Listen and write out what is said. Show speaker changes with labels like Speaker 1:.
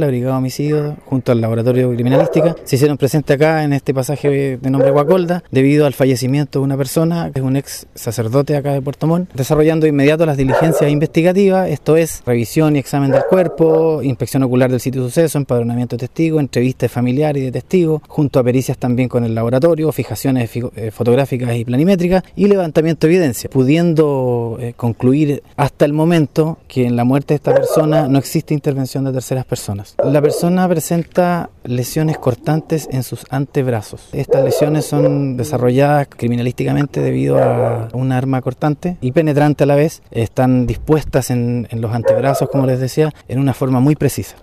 Speaker 1: La Brigada de Homicidios, junto al Laboratorio de Criminalística, se hicieron presentes acá en este pasaje de nombre Guacolda, debido al fallecimiento de una persona, que es un ex sacerdote acá de Puerto Montt, desarrollando de inmediato las diligencias investigativas, esto es revisión y examen del cuerpo, inspección ocular del sitio de suceso, empadronamiento de testigos, entrevistas familiares y de testigos, junto a pericias también con el laboratorio, fijaciones eh, fotográficas y planimétricas y levantamiento de evidencia, pudiendo eh, concluir hasta el momento que en la muerte de esta persona no existe intervención de terceras personas. La persona presenta lesiones cortantes en sus antebrazos. Estas lesiones son desarrolladas criminalísticamente debido a un arma cortante y penetrante a la vez. Están dispuestas en, en los antebrazos, como les decía, en una forma muy precisa.